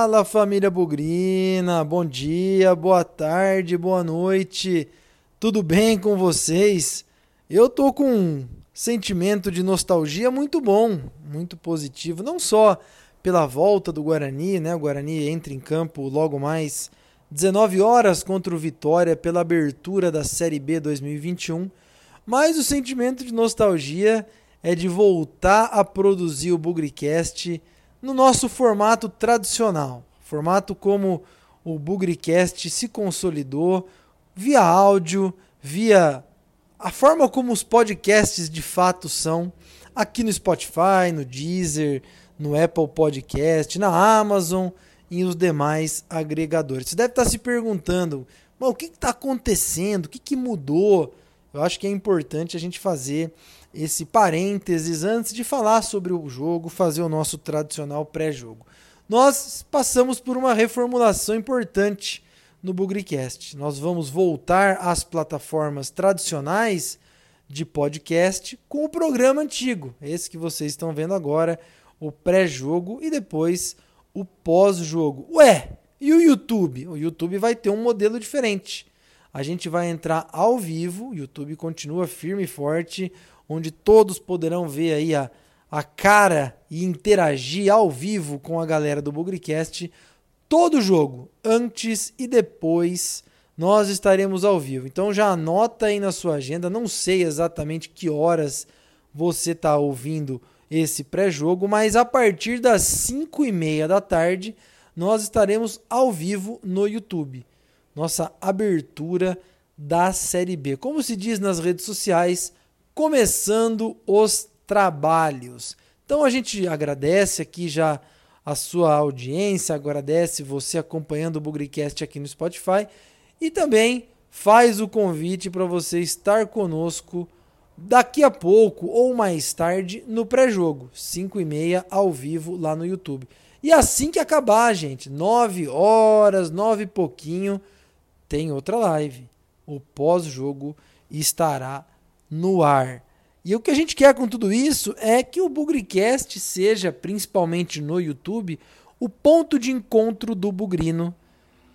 Fala família Bugrina, bom dia, boa tarde, boa noite, tudo bem com vocês? Eu tô com um sentimento de nostalgia muito bom, muito positivo, não só pela volta do Guarani, né? O Guarani entra em campo logo mais 19 horas contra o Vitória pela abertura da Série B 2021, mas o sentimento de nostalgia é de voltar a produzir o Bugricast no nosso formato tradicional, formato como o Bugricast se consolidou via áudio, via a forma como os podcasts de fato são aqui no Spotify, no Deezer, no Apple Podcast, na Amazon e os demais agregadores. Você deve estar se perguntando, o que está acontecendo? O que, que mudou? Eu acho que é importante a gente fazer esse parênteses antes de falar sobre o jogo, fazer o nosso tradicional pré-jogo. Nós passamos por uma reformulação importante no Bugricast. Nós vamos voltar às plataformas tradicionais de podcast com o programa antigo, esse que vocês estão vendo agora, o pré-jogo e depois o pós-jogo. Ué, e o YouTube? O YouTube vai ter um modelo diferente. A gente vai entrar ao vivo, YouTube continua firme e forte, onde todos poderão ver aí a, a cara e interagir ao vivo com a galera do Bugricast todo jogo, antes e depois nós estaremos ao vivo. Então já anota aí na sua agenda, não sei exatamente que horas você está ouvindo esse pré-jogo, mas a partir das 5 e meia da tarde nós estaremos ao vivo no YouTube. Nossa abertura da Série B. Como se diz nas redes sociais, começando os trabalhos. Então a gente agradece aqui já a sua audiência, agradece você acompanhando o Bugricast aqui no Spotify e também faz o convite para você estar conosco daqui a pouco ou mais tarde no pré-jogo, 5 e meia ao vivo lá no YouTube. E assim que acabar, gente, 9 horas, 9 e pouquinho, tem outra live. O pós-jogo estará no ar. E o que a gente quer com tudo isso é que o Bugricast seja, principalmente no YouTube, o ponto de encontro do Bugrino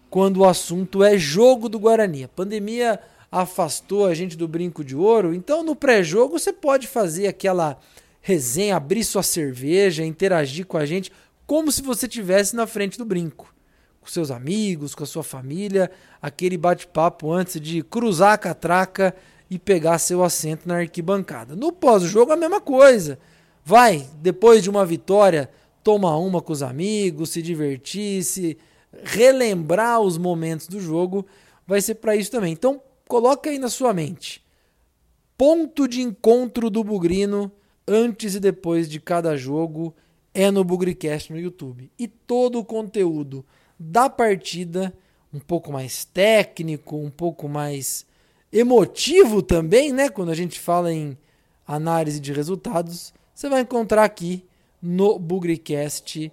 quando o assunto é jogo do Guarani. A pandemia afastou a gente do brinco de ouro, então no pré-jogo você pode fazer aquela resenha, abrir sua cerveja, interagir com a gente como se você estivesse na frente do brinco. Com seus amigos, com a sua família, aquele bate-papo antes de cruzar a catraca e pegar seu assento na arquibancada. No pós-jogo, a mesma coisa. Vai, depois de uma vitória, tomar uma com os amigos, se divertir, se relembrar os momentos do jogo, vai ser para isso também. Então, coloca aí na sua mente. Ponto de encontro do Bugrino antes e depois de cada jogo é no Bugricast no YouTube. E todo o conteúdo da partida, um pouco mais técnico, um pouco mais emotivo também, né? Quando a gente fala em análise de resultados, você vai encontrar aqui no Bugricast,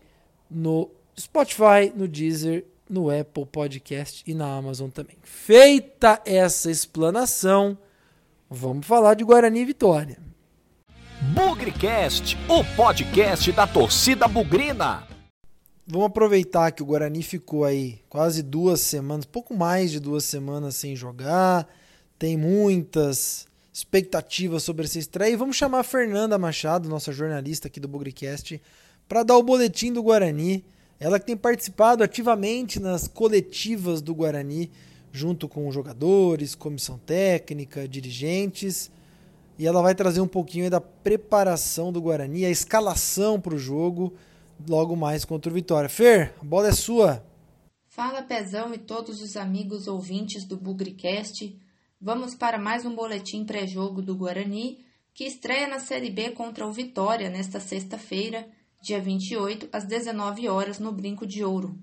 no Spotify, no Deezer, no Apple Podcast e na Amazon também. Feita essa explanação, vamos falar de Guarani Vitória. Bugricast, o podcast da torcida bugrina. Vamos aproveitar que o Guarani ficou aí quase duas semanas, pouco mais de duas semanas sem jogar tem muitas expectativas sobre essa estreia. E vamos chamar a Fernanda Machado, nossa jornalista aqui do Bugricast, para dar o boletim do Guarani. Ela que tem participado ativamente nas coletivas do Guarani, junto com jogadores, comissão técnica, dirigentes. E ela vai trazer um pouquinho da preparação do Guarani, a escalação para o jogo, logo mais contra o Vitória. Fer, a bola é sua. Fala Pezão e todos os amigos ouvintes do Bugricast. Vamos para mais um boletim pré-jogo do Guarani, que estreia na Série B contra o Vitória nesta sexta-feira, dia 28, às 19 horas, no Brinco de Ouro.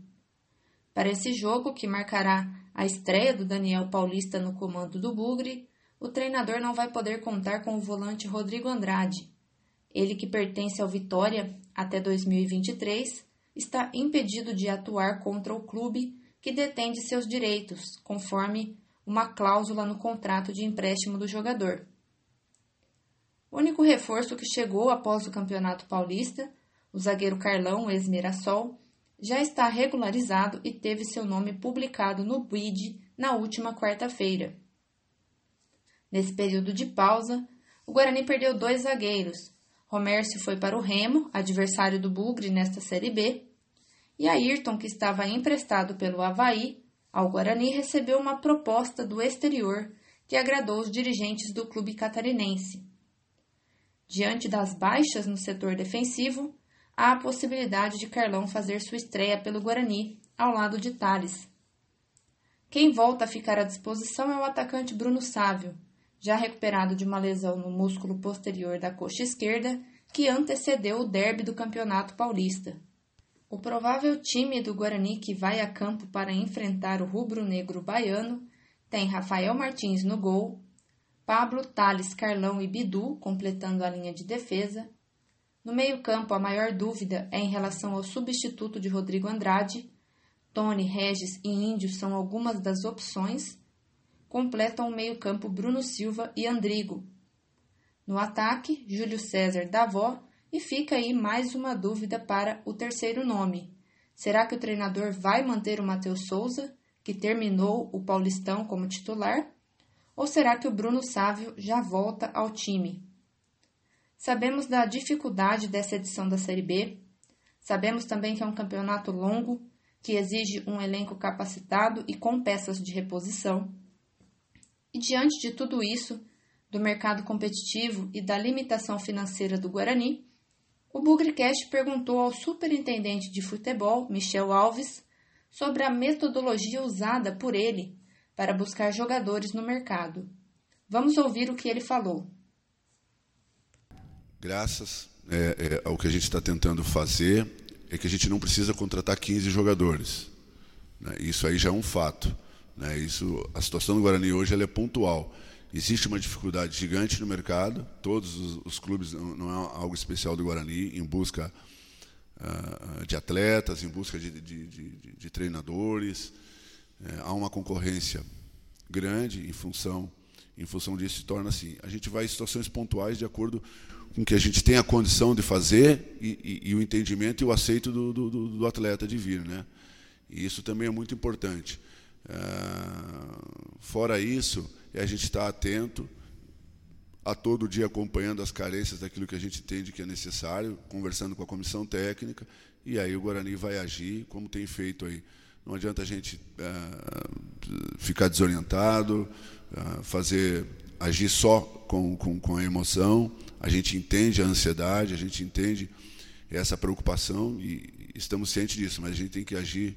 Para esse jogo, que marcará a estreia do Daniel Paulista no comando do Bugre, o treinador não vai poder contar com o volante Rodrigo Andrade. Ele, que pertence ao Vitória até 2023, está impedido de atuar contra o clube que detém de seus direitos, conforme uma cláusula no contrato de empréstimo do jogador. O único reforço que chegou após o Campeonato Paulista, o zagueiro Carlão, ex-Mirassol, já está regularizado e teve seu nome publicado no BID na última quarta-feira. Nesse período de pausa, o Guarani perdeu dois zagueiros. Romércio foi para o Remo, adversário do Bugre nesta Série B, e Ayrton, que estava emprestado pelo Havaí ao Guarani, recebeu uma proposta do exterior que agradou os dirigentes do clube catarinense. Diante das baixas no setor defensivo, há a possibilidade de Carlão fazer sua estreia pelo Guarani, ao lado de Thales. Quem volta a ficar à disposição é o atacante Bruno Sávio, já recuperado de uma lesão no músculo posterior da coxa esquerda, que antecedeu o derby do Campeonato Paulista. O provável time do Guarani que vai a campo para enfrentar o rubro-negro baiano tem Rafael Martins no gol, Pablo, Thales, Carlão e Bidu completando a linha de defesa. No meio-campo, a maior dúvida é em relação ao substituto de Rodrigo Andrade. Tony, Regis e Índio são algumas das opções. Completam o meio-campo Bruno Silva e Andrigo. No ataque, Júlio César Davó e fica aí mais uma dúvida para o terceiro nome. Será que o treinador vai manter o Matheus Souza, que terminou o Paulistão como titular? Ou será que o Bruno Sávio já volta ao time? Sabemos da dificuldade dessa edição da Série B. Sabemos também que é um campeonato longo, que exige um elenco capacitado e com peças de reposição. E diante de tudo isso, do mercado competitivo e da limitação financeira do Guarani, o Bugrecast perguntou ao superintendente de futebol, Michel Alves, sobre a metodologia usada por ele para buscar jogadores no mercado. Vamos ouvir o que ele falou. Graças é, é, ao que a gente está tentando fazer, é que a gente não precisa contratar 15 jogadores. Né? Isso aí já é um fato. Né? Isso, a situação do Guarani hoje é pontual. Existe uma dificuldade gigante no mercado, todos os, os clubes, não, é algo especial do Guarani, em busca uh, de atletas, em busca de, de, de, de treinadores. É, há uma concorrência grande em função, em função disso, se torna assim. A gente vai em situações pontuais de acordo com que a gente tem a condição de fazer e, e, e o entendimento e o aceito do, do, do, atleta de vir. Né? E isso também é muito importante. Uh, fora isso, e a gente está atento a todo dia acompanhando as carências daquilo que a gente entende que é necessário, conversando com a comissão técnica, e aí o Guarani vai agir como tem feito aí. Não adianta a gente uh, ficar desorientado, uh, fazer agir só com, com, com a emoção. A gente entende a ansiedade, a gente entende essa preocupação e estamos cientes disso, mas a gente tem que agir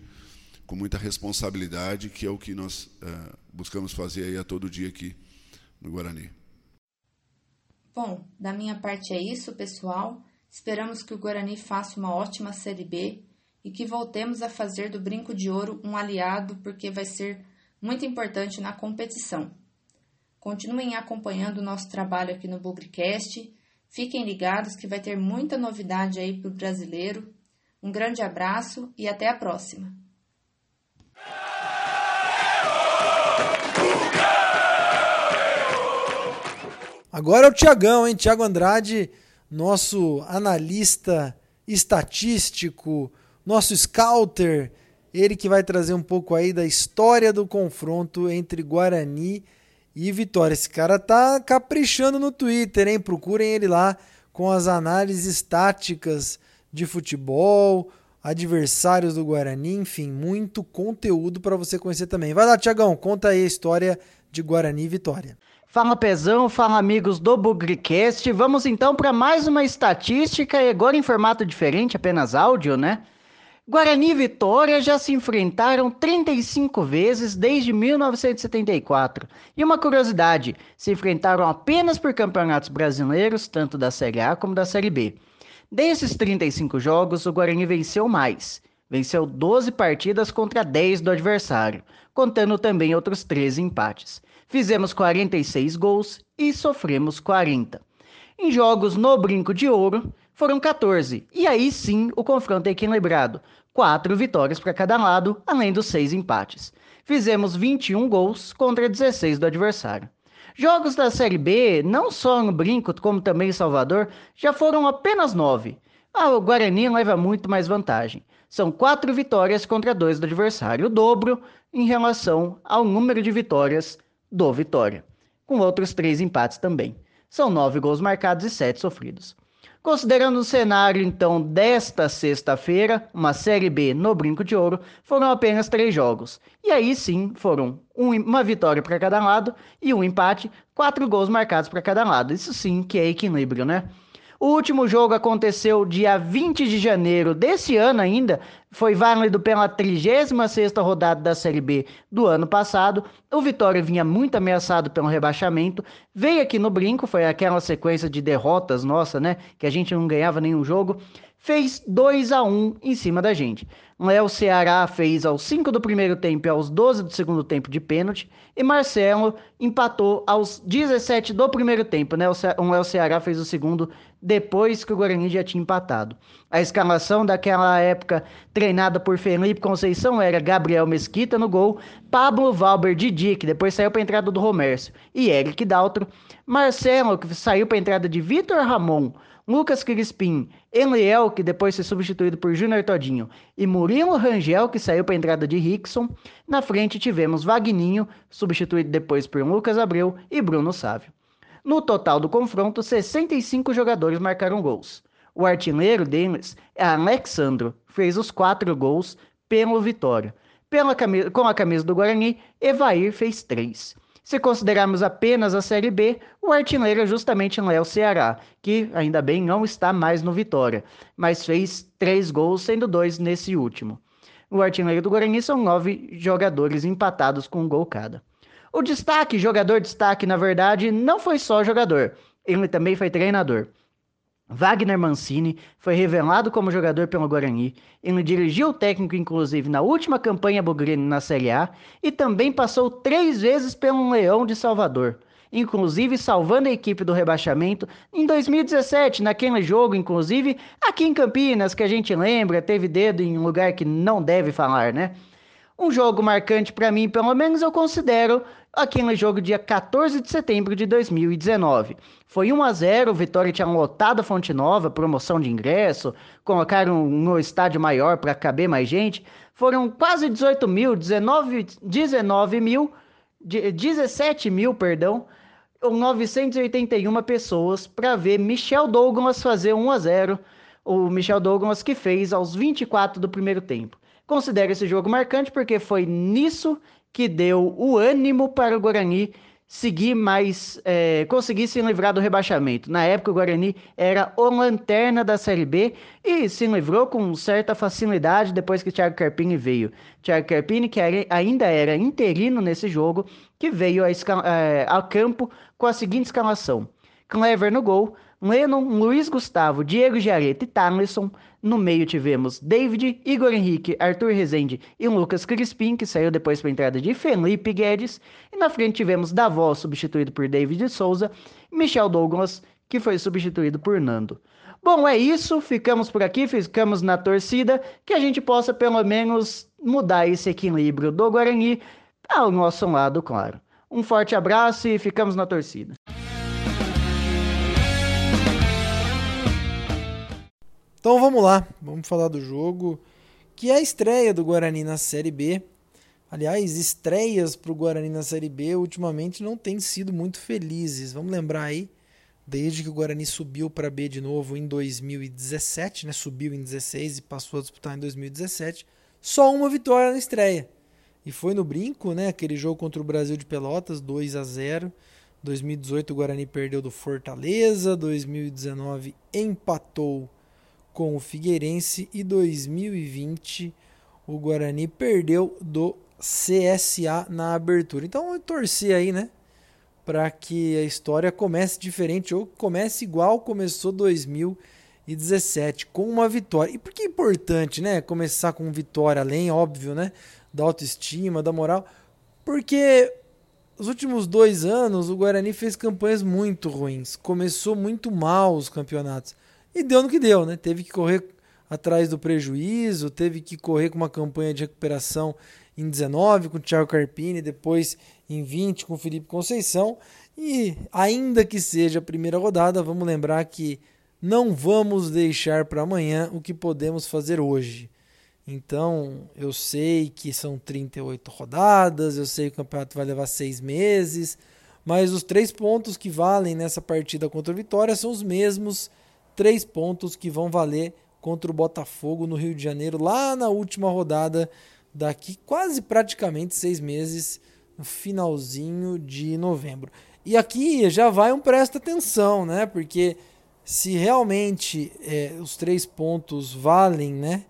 com muita responsabilidade, que é o que nós uh, buscamos fazer aí a todo dia aqui no Guarani. Bom, da minha parte é isso, pessoal. Esperamos que o Guarani faça uma ótima Série B e que voltemos a fazer do Brinco de Ouro um aliado, porque vai ser muito importante na competição. Continuem acompanhando o nosso trabalho aqui no Bugrecast. Fiquem ligados que vai ter muita novidade aí para o brasileiro. Um grande abraço e até a próxima! Agora é o Tiagão, hein? Tiago Andrade, nosso analista estatístico, nosso scouter, ele que vai trazer um pouco aí da história do confronto entre Guarani e Vitória. Esse cara tá caprichando no Twitter, hein? Procurem ele lá com as análises táticas de futebol, adversários do Guarani, enfim, muito conteúdo para você conhecer também. Vai lá, Tiagão, conta aí a história de Guarani e Vitória. Fala Pezão, fala amigos do Bugricast. Vamos então para mais uma estatística e agora em formato diferente, apenas áudio, né? Guarani e Vitória já se enfrentaram 35 vezes desde 1974. E uma curiosidade, se enfrentaram apenas por campeonatos brasileiros, tanto da Série A como da Série B. Desses 35 jogos, o Guarani venceu mais. Venceu 12 partidas contra 10 do adversário, contando também outros 13 empates. Fizemos 46 gols e sofremos 40. Em jogos no Brinco de Ouro, foram 14, e aí sim o confronto é equilibrado. 4 vitórias para cada lado, além dos 6 empates. Fizemos 21 gols contra 16 do adversário. Jogos da Série B, não só no Brinco, como também em Salvador, já foram apenas 9. Ah, o Guarani leva muito mais vantagem. São quatro vitórias contra dois do adversário, o dobro em relação ao número de vitórias do Vitória, com outros três empates também. São nove gols marcados e sete sofridos. Considerando o cenário, então, desta sexta-feira, uma Série B no Brinco de Ouro, foram apenas três jogos. E aí sim, foram um, uma vitória para cada lado e um empate, quatro gols marcados para cada lado. Isso sim que é equilíbrio, né? O último jogo aconteceu dia 20 de janeiro desse ano ainda, foi válido pela 36ª rodada da Série B do ano passado. O Vitória vinha muito ameaçado pelo rebaixamento, veio aqui no brinco, foi aquela sequência de derrotas nossa, né, que a gente não ganhava nenhum jogo fez 2 a 1 em cima da gente. Léo Ceará fez aos 5 do primeiro tempo e aos 12 do segundo tempo de pênalti. E Marcelo empatou aos 17 do primeiro tempo. Né? O Léo Ceará fez o segundo depois que o Guarani já tinha empatado. A escalação daquela época, treinada por Felipe Conceição, era Gabriel Mesquita no gol, Pablo Valber Didi, que depois saiu para a entrada do Romércio, e Eric Daltro. Marcelo, que saiu para a entrada de Vitor Ramon. Lucas Crispim, Eliel, que depois foi substituído por Júnior Todinho, e Murilo Rangel, que saiu para a entrada de Rickson. Na frente tivemos Vagninho, substituído depois por Lucas Abreu e Bruno Sávio. No total do confronto, 65 jogadores marcaram gols. O artilheiro deles é Alexandro, fez os quatro gols pelo Vitória. Pela com a camisa do Guarani, Evair fez três. Se considerarmos apenas a Série B, o artilheiro é justamente Léo Ceará, que ainda bem não está mais no Vitória, mas fez três gols, sendo dois nesse último. O artilheiro do Guarani são nove jogadores empatados com um gol cada. O destaque, jogador destaque, na verdade, não foi só jogador, ele também foi treinador. Wagner Mancini foi revelado como jogador pelo Guarani. Ele dirigiu o técnico, inclusive, na última campanha bugrine na Série A e também passou três vezes pelo Leão de Salvador, inclusive salvando a equipe do rebaixamento em 2017, naquele jogo, inclusive, aqui em Campinas, que a gente lembra, teve dedo em um lugar que não deve falar, né? Um jogo marcante para mim, pelo menos eu considero aquele jogo dia 14 de setembro de 2019. Foi 1 a 0, o Vitória tinha lotado a Fonte Nova, promoção de ingresso, colocaram no estádio maior para caber mais gente. Foram quase 18 mil, 19, 19 mil, 17 mil, perdão, 981 pessoas para ver Michel Douglas fazer 1 a 0. O Michel Douglas que fez aos 24 do primeiro tempo. Considero esse jogo marcante porque foi nisso que deu o ânimo para o Guarani seguir mais, é, conseguir se livrar do rebaixamento. Na época, o Guarani era o lanterna da Série B e se livrou com certa facilidade depois que Thiago Carpini veio. Thiago Carpini, que era, ainda era interino nesse jogo, que veio a, é, ao campo com a seguinte escalação: Clever no gol, Lennon, Luiz Gustavo, Diego Giareta e Tarleson. No meio tivemos David, Igor Henrique, Arthur Rezende e Lucas Crispim, que saiu depois para a entrada de Felipe Guedes. E na frente tivemos Davó, substituído por David Souza, Michel Douglas, que foi substituído por Nando. Bom, é isso. Ficamos por aqui, ficamos na torcida, que a gente possa pelo menos mudar esse equilíbrio do Guarani ao nosso lado, claro. Um forte abraço e ficamos na torcida. Então vamos lá, vamos falar do jogo, que é a estreia do Guarani na Série B. Aliás, estreias para o Guarani na Série B ultimamente não têm sido muito felizes. Vamos lembrar aí, desde que o Guarani subiu para B de novo em 2017, né? subiu em 16 e passou a disputar em 2017, só uma vitória na estreia. E foi no brinco, né? Aquele jogo contra o Brasil de Pelotas, 2 a 0. 2018 o Guarani perdeu do Fortaleza, 2019 empatou com o Figueirense e 2020 o Guarani perdeu do CSA na abertura. Então torci aí, né, para que a história comece diferente ou comece igual começou 2017 com uma vitória. E por que é importante, né, começar com vitória além, óbvio, né, da autoestima, da moral? Porque os últimos dois anos o Guarani fez campanhas muito ruins, começou muito mal os campeonatos. E deu no que deu, né? Teve que correr atrás do prejuízo, teve que correr com uma campanha de recuperação em 19 com o Thiago Carpini, depois em 20 com o Felipe Conceição. E ainda que seja a primeira rodada, vamos lembrar que não vamos deixar para amanhã o que podemos fazer hoje. Então, eu sei que são 38 rodadas, eu sei que o campeonato vai levar seis meses, mas os três pontos que valem nessa partida contra o Vitória são os mesmos três pontos que vão valer contra o Botafogo no Rio de Janeiro, lá na última rodada, daqui quase praticamente seis meses, no finalzinho de novembro. E aqui já vai um presta atenção, né? Porque se realmente é, os três pontos valem, né?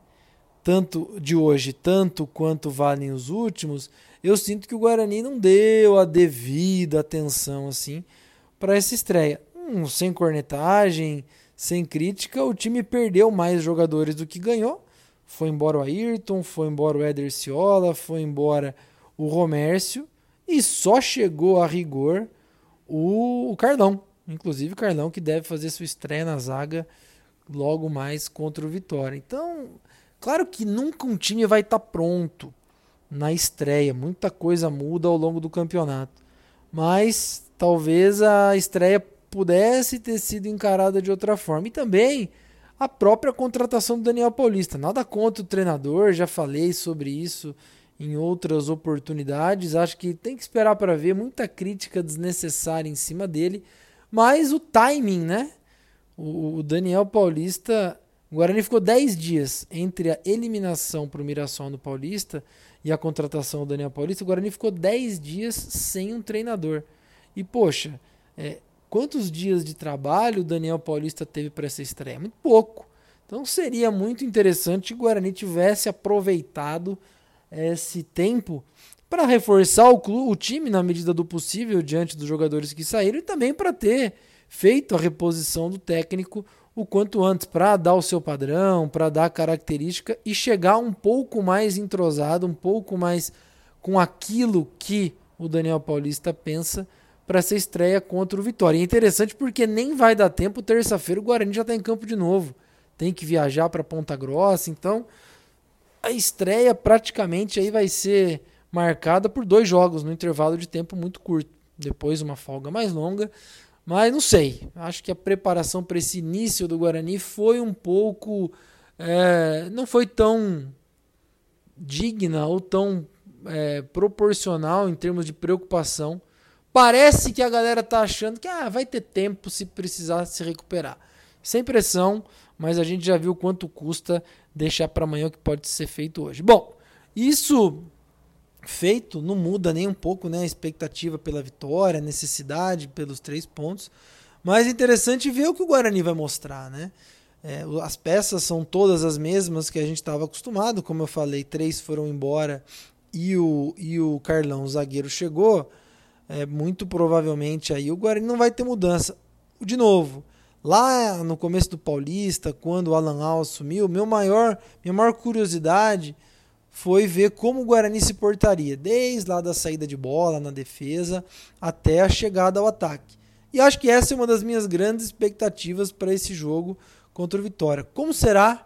Tanto de hoje, tanto quanto valem os últimos, eu sinto que o Guarani não deu a devida atenção assim para essa estreia. Hum, sem cornetagem, sem crítica, o time perdeu mais jogadores do que ganhou. Foi embora o Ayrton, foi embora o Éder Ciola, foi embora o Romércio e só chegou a rigor o, o Carlão. Inclusive o Carlão que deve fazer sua estreia na zaga logo mais contra o Vitória. Então, claro que nunca um time vai estar tá pronto na estreia. Muita coisa muda ao longo do campeonato. Mas talvez a estreia pudesse ter sido encarada de outra forma. E também a própria contratação do Daniel Paulista. Nada contra o treinador, já falei sobre isso em outras oportunidades. Acho que tem que esperar para ver muita crítica desnecessária em cima dele, mas o timing, né? O, Daniel Paulista, o Guarani ficou 10 dias entre a eliminação para o Mirassol no Paulista e a contratação do Daniel Paulista. O Guarani ficou 10 dias sem um treinador. E poxa, é, quantos dias de trabalho o Daniel Paulista teve para essa estreia? Muito pouco. Então seria muito interessante que o Guarani tivesse aproveitado esse tempo para reforçar o, clube, o time na medida do possível diante dos jogadores que saíram e também para ter feito a reposição do técnico o quanto antes para dar o seu padrão, para dar a característica e chegar um pouco mais entrosado, um pouco mais com aquilo que o Daniel Paulista pensa para essa estreia contra o Vitória. E é interessante porque nem vai dar tempo, terça-feira o Guarani já está em campo de novo. Tem que viajar para Ponta Grossa, então a estreia praticamente aí vai ser marcada por dois jogos no intervalo de tempo muito curto. Depois uma folga mais longa. Mas não sei. Acho que a preparação para esse início do Guarani foi um pouco. É, não foi tão digna ou tão é, proporcional em termos de preocupação. Parece que a galera tá achando que ah, vai ter tempo se precisar se recuperar. Sem pressão, mas a gente já viu quanto custa deixar para amanhã o que pode ser feito hoje. Bom, isso feito não muda nem um pouco né, a expectativa pela vitória, a necessidade pelos três pontos. Mas é interessante ver o que o Guarani vai mostrar, né? É, as peças são todas as mesmas que a gente estava acostumado, como eu falei, três foram embora e o, e o Carlão, o zagueiro, chegou. É, muito provavelmente aí o Guarani não vai ter mudança. De novo, Lá no começo do Paulista, quando o Alan Al assumiu, meu maior, minha maior curiosidade foi ver como o Guarani se portaria, desde lá da saída de bola na defesa até a chegada ao ataque. E acho que essa é uma das minhas grandes expectativas para esse jogo contra o Vitória. Como será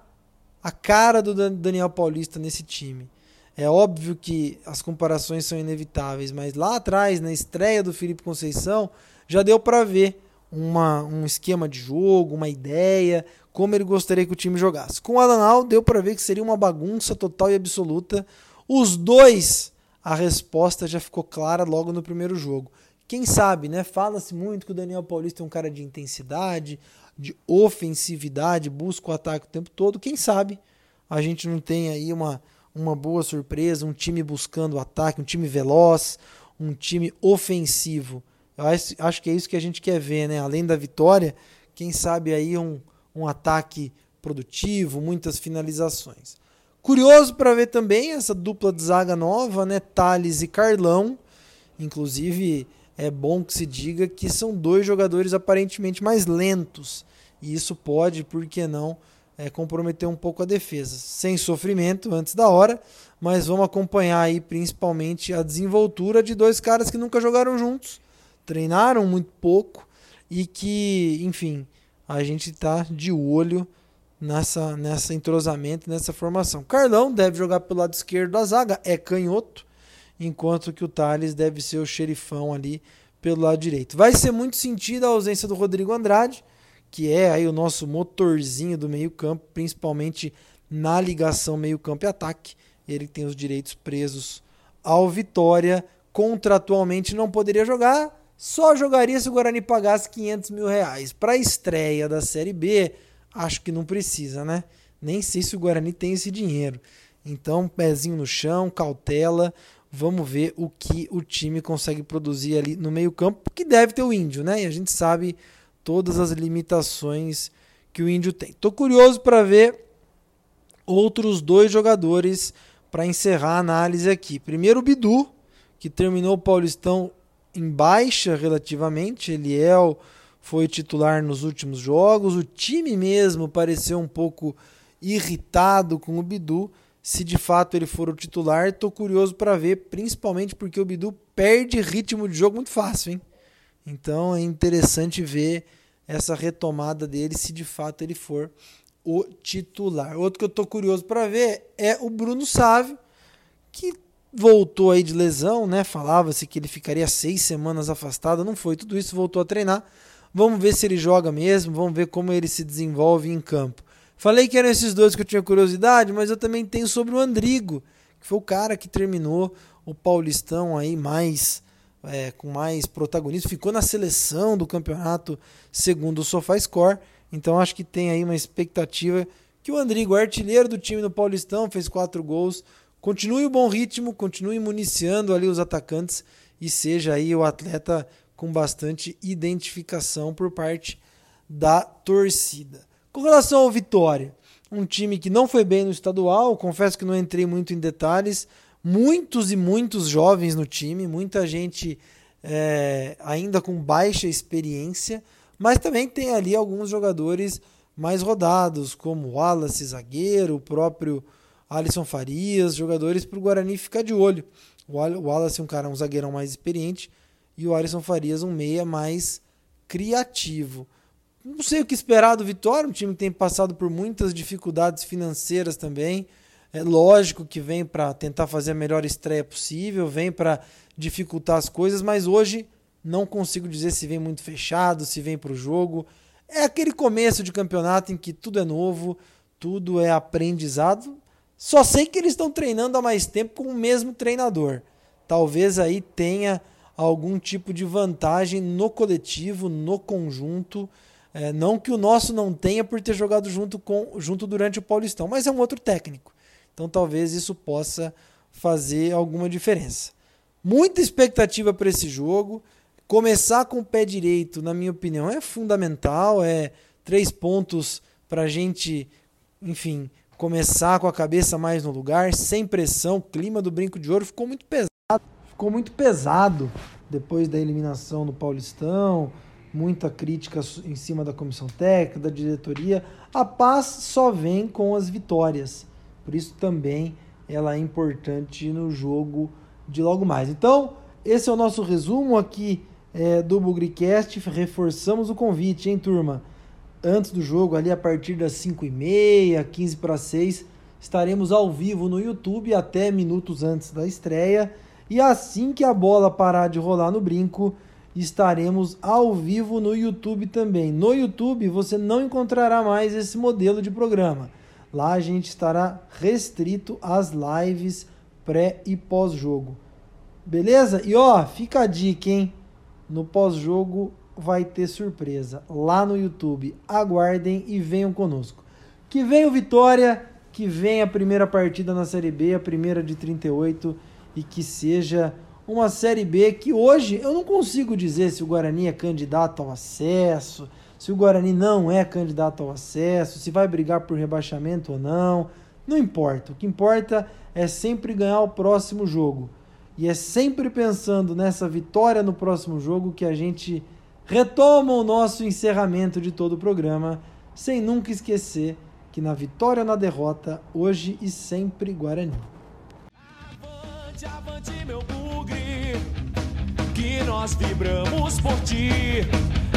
a cara do Daniel Paulista nesse time? É óbvio que as comparações são inevitáveis, mas lá atrás, na estreia do Felipe Conceição, já deu para ver uma, um esquema de jogo, uma ideia, como ele gostaria que o time jogasse. Com o Alanal deu para ver que seria uma bagunça total e absoluta. Os dois, a resposta já ficou clara logo no primeiro jogo. Quem sabe, né? Fala-se muito que o Daniel Paulista é um cara de intensidade, de ofensividade, busca o ataque o tempo todo. Quem sabe a gente não tem aí uma, uma boa surpresa, um time buscando o ataque, um time veloz, um time ofensivo. Eu acho, acho que é isso que a gente quer ver, né? Além da vitória, quem sabe aí um, um ataque produtivo, muitas finalizações. Curioso para ver também essa dupla de zaga nova, né? Thales e Carlão. Inclusive, é bom que se diga que são dois jogadores aparentemente mais lentos. E isso pode, por que não, é, comprometer um pouco a defesa. Sem sofrimento antes da hora, mas vamos acompanhar aí principalmente a desenvoltura de dois caras que nunca jogaram juntos treinaram muito pouco e que, enfim, a gente está de olho nessa, nessa entrosamento, nessa formação. Carlão deve jogar pelo lado esquerdo da zaga, é canhoto, enquanto que o Thales deve ser o xerifão ali pelo lado direito. Vai ser muito sentido a ausência do Rodrigo Andrade, que é aí o nosso motorzinho do meio-campo, principalmente na ligação meio-campo e ataque. Ele tem os direitos presos ao Vitória. Contratualmente não poderia jogar, só jogaria se o Guarani pagasse 500 mil reais. Para a estreia da Série B, acho que não precisa, né? Nem sei se o Guarani tem esse dinheiro. Então, pezinho no chão, cautela. Vamos ver o que o time consegue produzir ali no meio-campo, que deve ter o Índio, né? E a gente sabe todas as limitações que o Índio tem. Tô curioso para ver outros dois jogadores para encerrar a análise aqui. Primeiro o Bidu, que terminou o Paulistão em baixa relativamente. Eliel foi titular nos últimos jogos. O time mesmo pareceu um pouco irritado com o Bidu. Se de fato ele for o titular, estou curioso para ver, principalmente porque o Bidu perde ritmo de jogo muito fácil, hein? Então é interessante ver essa retomada dele se de fato ele for o titular. Outro que eu estou curioso para ver é o Bruno Sávio, que voltou aí de lesão, né? Falava-se que ele ficaria seis semanas afastado, não foi tudo isso, voltou a treinar. Vamos ver se ele joga mesmo, vamos ver como ele se desenvolve em campo. Falei que eram esses dois que eu tinha curiosidade, mas eu também tenho sobre o Andrigo, que foi o cara que terminou o Paulistão aí mais é, com mais protagonismo, ficou na seleção do campeonato segundo o SofaScore. Então acho que tem aí uma expectativa que o Andrigo, artilheiro do time no Paulistão, fez quatro gols, continue o bom ritmo, continue municiando ali os atacantes e seja aí o atleta com bastante identificação por parte da torcida. Com relação ao Vitória, um time que não foi bem no estadual, confesso que não entrei muito em detalhes, muitos e muitos jovens no time, muita gente é, ainda com baixa experiência, mas também tem ali alguns jogadores mais rodados, como Wallace, zagueiro, o próprio Alisson Farias, jogadores para o Guarani ficar de olho. O Wallace é um cara, um zagueirão mais experiente e o Alisson Farias um meia mais criativo. Não sei o que esperar do Vitória, um time que tem passado por muitas dificuldades financeiras também. É lógico que vem para tentar fazer a melhor estreia possível, vem para dificultar as coisas, mas hoje não consigo dizer se vem muito fechado, se vem para o jogo. É aquele começo de campeonato em que tudo é novo, tudo é aprendizado. Só sei que eles estão treinando há mais tempo com o mesmo treinador. Talvez aí tenha algum tipo de vantagem no coletivo, no conjunto. É, não que o nosso não tenha por ter jogado junto, com, junto durante o Paulistão, mas é um outro técnico. Então talvez isso possa fazer alguma diferença. Muita expectativa para esse jogo. Começar com o pé direito, na minha opinião, é fundamental. É três pontos para a gente, enfim, começar com a cabeça mais no lugar, sem pressão. O clima do Brinco de Ouro ficou muito pesado, ficou muito pesado depois da eliminação no Paulistão, muita crítica em cima da comissão técnica, da diretoria. A paz só vem com as vitórias. Por isso também ela é importante no jogo de logo mais. Então, esse é o nosso resumo aqui é, do Bugricast. Reforçamos o convite, hein, turma? antes do jogo, ali a partir das 5h30, 15 para 6, estaremos ao vivo no YouTube até minutos antes da estreia. E assim que a bola parar de rolar no brinco, estaremos ao vivo no YouTube também. No YouTube você não encontrará mais esse modelo de programa. Lá a gente estará restrito às lives pré e pós-jogo. Beleza? E ó, fica a dica, hein? No pós-jogo vai ter surpresa lá no YouTube. Aguardem e venham conosco. Que venha o Vitória, que venha a primeira partida na Série B, a primeira de 38 e que seja uma Série B que hoje eu não consigo dizer se o Guarani é candidato ao acesso, se o Guarani não é candidato ao acesso, se vai brigar por rebaixamento ou não. Não importa. O que importa é sempre ganhar o próximo jogo. E é sempre pensando nessa vitória no próximo jogo que a gente retoma o nosso encerramento de todo o programa, sem nunca esquecer que na vitória ou na derrota, hoje e sempre Guarani. Avante, avante, meu bugre, que nós vibramos por ti,